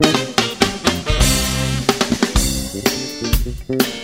Thank you.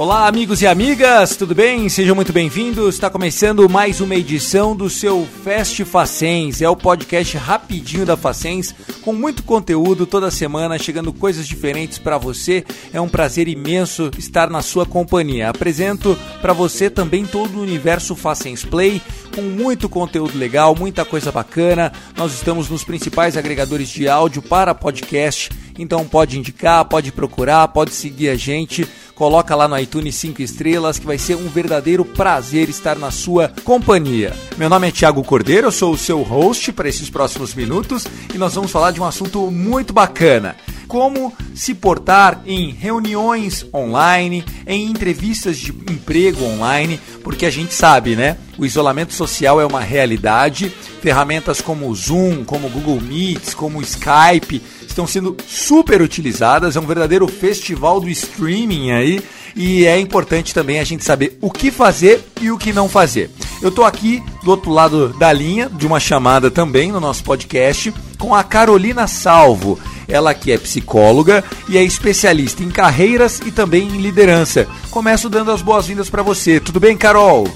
Olá, amigos e amigas, tudo bem? Sejam muito bem-vindos. Está começando mais uma edição do seu Fest Facens. É o podcast rapidinho da Facens, com muito conteúdo toda semana, chegando coisas diferentes para você. É um prazer imenso estar na sua companhia. Apresento para você também todo o universo Facens Play, com muito conteúdo legal, muita coisa bacana. Nós estamos nos principais agregadores de áudio para podcast, então pode indicar, pode procurar, pode seguir a gente coloca lá no iTunes 5 estrelas que vai ser um verdadeiro prazer estar na sua companhia. Meu nome é Thiago Cordeiro, eu sou o seu host para esses próximos minutos e nós vamos falar de um assunto muito bacana como se portar em reuniões online, em entrevistas de emprego online, porque a gente sabe, né? O isolamento social é uma realidade. Ferramentas como o Zoom, como o Google Meets, como o Skype estão sendo super utilizadas. É um verdadeiro festival do streaming aí. E é importante também a gente saber o que fazer e o que não fazer. Eu estou aqui do outro lado da linha, de uma chamada também no nosso podcast, com a Carolina Salvo. Ela que é psicóloga e é especialista em carreiras e também em liderança. Começo dando as boas-vindas para você. Tudo bem, Carol?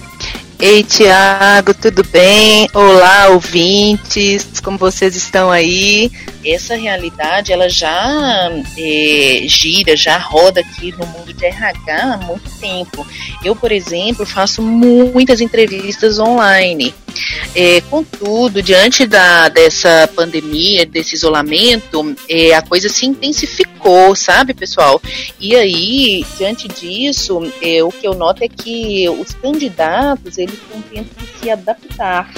Ei, Tiago, tudo bem? Olá, ouvintes, como vocês estão aí? Essa realidade, ela já é, gira, já roda aqui no mundo de RH há muito tempo. Eu, por exemplo, faço muitas entrevistas online. É, contudo, diante da, dessa pandemia, desse isolamento, é, a coisa se intensificou, sabe, pessoal? E aí, diante disso, é, o que eu noto é que os candidatos, eles estão tendo que se adaptar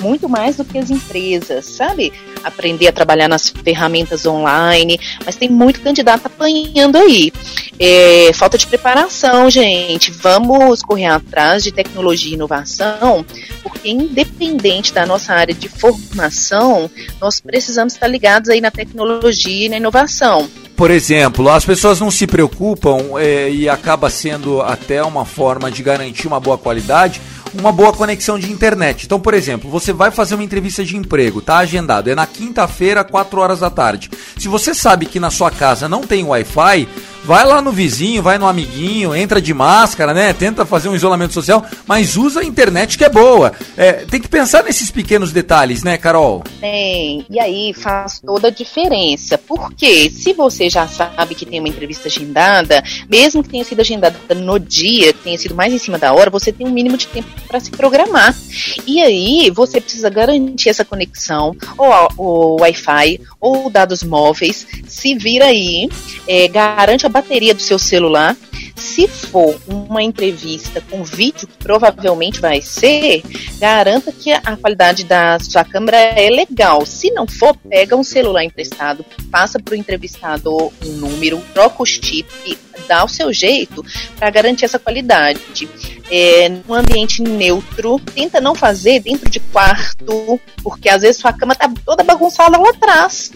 muito mais do que as empresas, sabe? Aprender a trabalhar nas ferramentas online, mas tem muito candidato apanhando aí. É, falta de preparação, gente. Vamos correr atrás de tecnologia e inovação, porque independente da nossa área de formação, nós precisamos estar ligados aí na tecnologia e na inovação. Por exemplo, as pessoas não se preocupam é, e acaba sendo até uma forma de garantir uma boa qualidade uma boa conexão de internet. Então, por exemplo, você vai fazer uma entrevista de emprego, tá agendado, é na quinta-feira, 4 horas da tarde. Se você sabe que na sua casa não tem Wi-Fi, vai lá no vizinho, vai no amiguinho, entra de máscara, né? Tenta fazer um isolamento social, mas usa a internet que é boa. É, tem que pensar nesses pequenos detalhes, né, Carol? Tem. E aí faz toda a diferença. Porque se você já sabe que tem uma entrevista agendada, mesmo que tenha sido agendada no dia, que tenha sido mais em cima da hora, você tem um mínimo de tempo para se programar. E aí você precisa garantir essa conexão, ou o Wi-Fi, ou dados móveis. Se vira aí, é, garante a bateria do seu celular. Se for uma entrevista com vídeo, que provavelmente vai ser, garanta que a qualidade da sua câmera é legal. Se não for, pega um celular emprestado, passa para o entrevistador um número, troca o chip, dá o seu jeito para garantir essa qualidade é, num ambiente neutro. Tenta não fazer dentro de quarto, porque às vezes sua cama tá toda bagunçada lá atrás.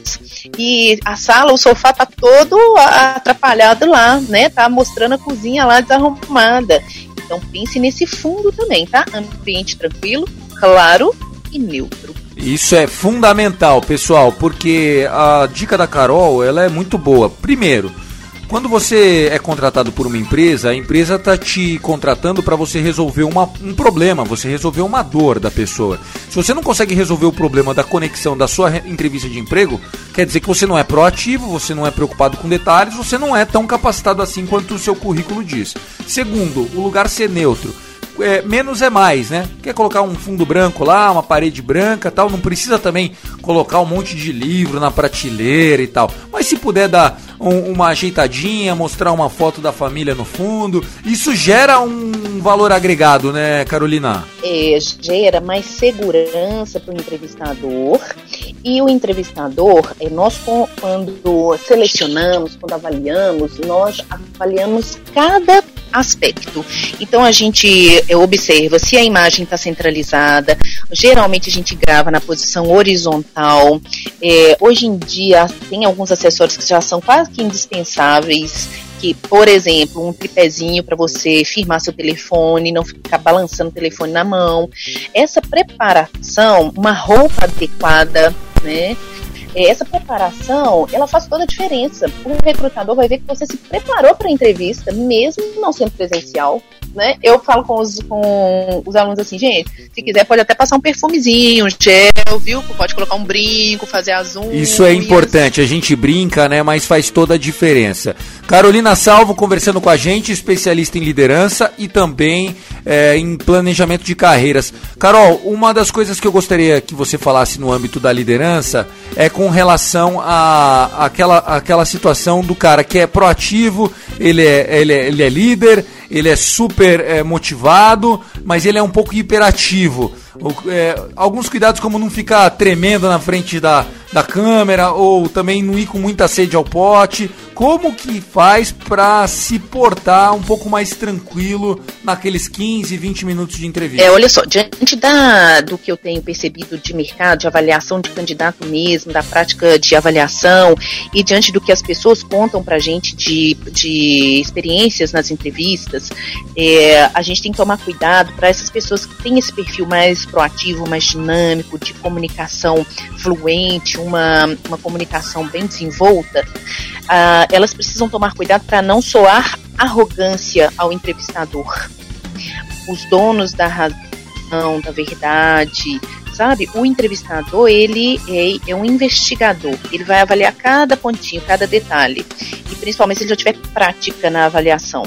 E a sala, o sofá tá todo atrapalhado lá, né? Tá mostrando a cozinha lá desarrumada. Então pense nesse fundo também, tá? Ambiente tranquilo, claro e neutro. Isso é fundamental, pessoal, porque a dica da Carol, ela é muito boa. Primeiro, quando você é contratado por uma empresa, a empresa está te contratando para você resolver uma, um problema, você resolver uma dor da pessoa. Se você não consegue resolver o problema da conexão da sua entrevista de emprego, quer dizer que você não é proativo, você não é preocupado com detalhes, você não é tão capacitado assim quanto o seu currículo diz. Segundo, o lugar ser neutro é, menos é mais, né? Quer colocar um fundo branco lá, uma parede branca tal, não precisa também colocar um monte de livro na prateleira e tal. Mas se puder dar um, uma ajeitadinha, mostrar uma foto da família no fundo, isso gera um valor agregado, né, Carolina? É, gera mais segurança para o entrevistador e o entrevistador, é, nós quando selecionamos, quando avaliamos, nós avaliamos cada aspecto. Então a gente é, observa se a imagem está centralizada. Geralmente a gente grava na posição horizontal. É, hoje em dia tem alguns acessórios que já são quase que indispensáveis que, por exemplo, um tripézinho para você firmar seu telefone, não ficar balançando o telefone na mão. Essa preparação, uma roupa adequada, né? Essa preparação, ela faz toda a diferença. O recrutador vai ver que você se preparou para a entrevista, mesmo não sendo presencial. Né? Eu falo com os, com os alunos assim, gente, se quiser pode até passar um perfumezinho, um gel, viu? Pode colocar um brinco, fazer as unhas. Isso é importante, a gente brinca, né? Mas faz toda a diferença. Carolina Salvo conversando com a gente, especialista em liderança e também é, em planejamento de carreiras. Carol, uma das coisas que eu gostaria que você falasse no âmbito da liderança é com relação a aquela, aquela situação do cara que é proativo, ele é, ele é, ele é líder, ele é super é, motivado, mas ele é um pouco hiperativo. É, alguns cuidados como não ficar tremendo na frente da, da câmera ou também não ir com muita sede ao pote. Como que faz para se portar um pouco mais tranquilo naqueles 15, 20 minutos de entrevista? É, olha só, diante da, do que eu tenho percebido de mercado, de avaliação de candidato mesmo, da prática de avaliação e diante do que as pessoas contam para a gente de, de experiências nas entrevistas, é, a gente tem que tomar cuidado para essas pessoas que têm esse perfil mais proativo, mais dinâmico, de comunicação fluente, uma, uma comunicação bem desenvolta, uh, elas precisam tomar cuidado para não soar arrogância ao entrevistador. Os donos da razão, da verdade, sabe? O entrevistador, ele é, é, um investigador. Ele vai avaliar cada pontinho, cada detalhe. E principalmente se ele já tiver prática na avaliação.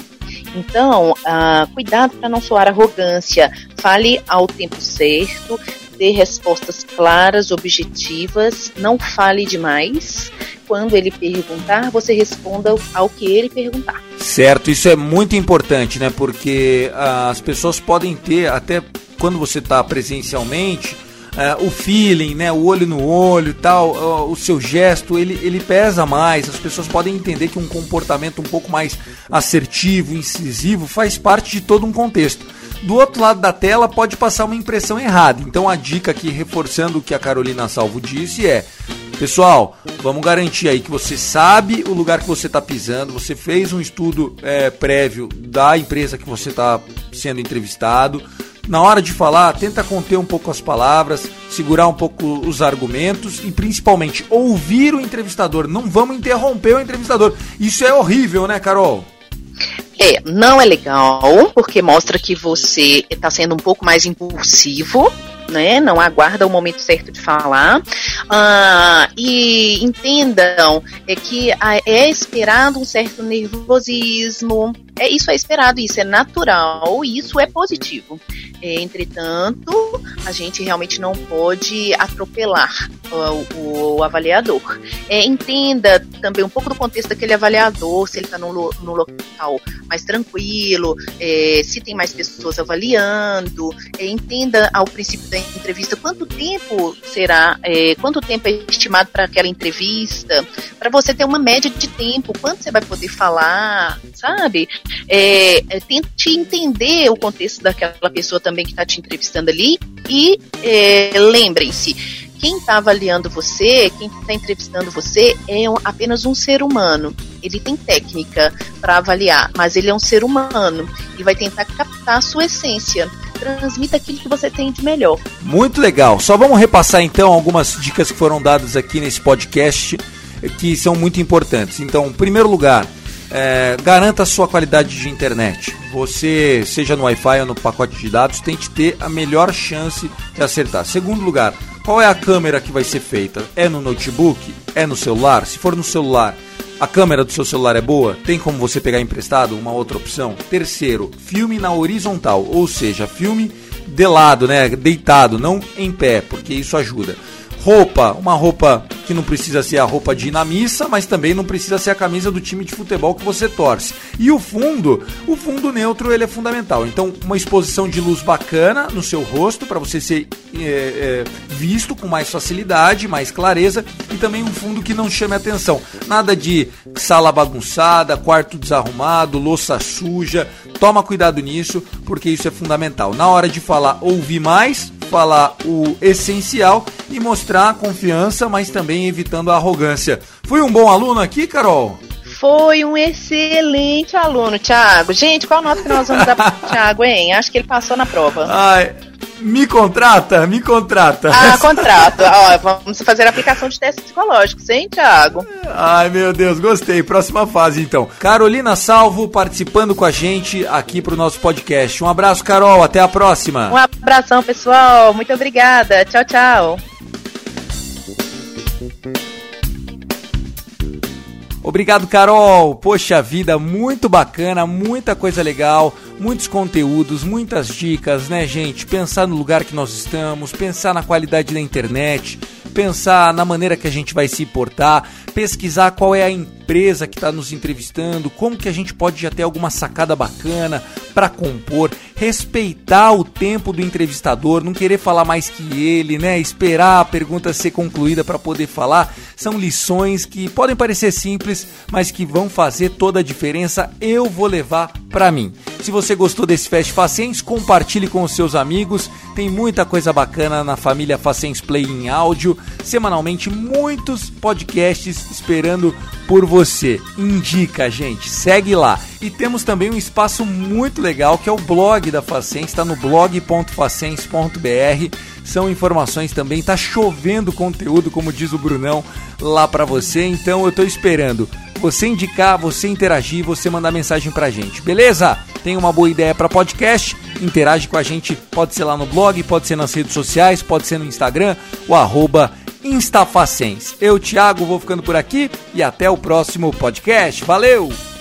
Então, uh, cuidado para não soar arrogância. Fale ao tempo certo, dê respostas claras, objetivas, não fale demais. Quando ele perguntar, você responda ao que ele perguntar. Certo, isso é muito importante, né? Porque uh, as pessoas podem ter, até quando você está presencialmente, uh, o feeling, né, o olho no olho, tal, o seu gesto, ele, ele pesa mais. As pessoas podem entender que um comportamento um pouco mais assertivo, incisivo, faz parte de todo um contexto. Do outro lado da tela pode passar uma impressão errada. Então a dica aqui, reforçando o que a Carolina Salvo disse, é Pessoal, vamos garantir aí que você sabe o lugar que você está pisando, você fez um estudo é, prévio da empresa que você está sendo entrevistado, na hora de falar, tenta conter um pouco as palavras, segurar um pouco os argumentos e principalmente ouvir o entrevistador. Não vamos interromper o entrevistador. Isso é horrível, né, Carol? É, não é legal, porque mostra que você está sendo um pouco mais impulsivo, né? Não aguarda o momento certo de falar. Ah, e entendam é que é esperado um certo nervosismo. É, isso é esperado, isso é natural, isso é positivo. Entretanto, a gente realmente não pode atropelar o, o avaliador. É, entenda também um pouco do contexto daquele avaliador, se ele está no local mais tranquilo, é, se tem mais pessoas avaliando, é, entenda ao princípio da entrevista quanto tempo será, é, quanto tempo é estimado para aquela entrevista, para você ter uma média de tempo, quanto você vai poder falar, sabe? É, é, tente entender o contexto daquela pessoa também que está te entrevistando ali e é, lembrem-se, quem está avaliando você, quem está entrevistando você é um, apenas um ser humano. Ele tem técnica para avaliar, mas ele é um ser humano e vai tentar captar a sua essência. Transmita aquilo que você tem de melhor. Muito legal. Só vamos repassar então algumas dicas que foram dadas aqui nesse podcast que são muito importantes. Então, em primeiro lugar, é, garanta a sua qualidade de internet. Você, seja no Wi-Fi ou no pacote de dados, tente ter a melhor chance de acertar. Segundo lugar, qual é a câmera que vai ser feita? É no notebook? É no celular? Se for no celular, a câmera do seu celular é boa? Tem como você pegar emprestado? Uma outra opção. Terceiro, filme na horizontal, ou seja, filme de lado, né, deitado, não em pé, porque isso ajuda. Roupa, uma roupa que não precisa ser a roupa de ir na missa, mas também não precisa ser a camisa do time de futebol que você torce. E o fundo, o fundo neutro ele é fundamental. Então, uma exposição de luz bacana no seu rosto para você ser é, é, visto com mais facilidade, mais clareza e também um fundo que não chame atenção. Nada de sala bagunçada, quarto desarrumado, louça suja. Toma cuidado nisso, porque isso é fundamental. Na hora de falar, ouvir mais, falar o essencial e mostrar a confiança, mas também evitando a arrogância. Fui um bom aluno aqui, Carol? foi um excelente aluno, Thiago. Gente, qual nota que nós vamos dar pro Thiago, hein? Acho que ele passou na prova. Ai, me contrata, me contrata. Ah, contrato. Ó, vamos fazer a aplicação de testes psicológicos, hein, Thiago? Ai, meu Deus, gostei. Próxima fase, então. Carolina Salvo participando com a gente aqui pro nosso podcast. Um abraço, Carol. Até a próxima. Um abração, pessoal. Muito obrigada. Tchau, tchau. Obrigado, Carol. Poxa vida, muito bacana, muita coisa legal, muitos conteúdos, muitas dicas, né, gente? Pensar no lugar que nós estamos, pensar na qualidade da internet, pensar na maneira que a gente vai se portar, pesquisar qual é a empresa que está nos entrevistando, como que a gente pode já ter alguma sacada bacana para compor, respeitar o tempo do entrevistador, não querer falar mais que ele, né? Esperar a pergunta ser concluída para poder falar. São lições que podem parecer simples, mas que vão fazer toda a diferença. Eu vou levar para mim. Se você gostou desse Fast Facens, compartilhe com os seus amigos. Tem muita coisa bacana na família Facens Play em áudio. Semanalmente, muitos podcasts esperando por você. Indica, gente, segue lá. E temos também um espaço muito legal que é o blog da Facens, está no blog.facens.br. São informações também, tá chovendo conteúdo, como diz o Brunão, lá para você. Então eu tô esperando você indicar, você interagir, você mandar mensagem pra gente, beleza? Tem uma boa ideia para podcast? Interage com a gente, pode ser lá no blog, pode ser nas redes sociais, pode ser no Instagram, o arroba Instafacens. Eu, Thiago, vou ficando por aqui e até o próximo podcast. Valeu!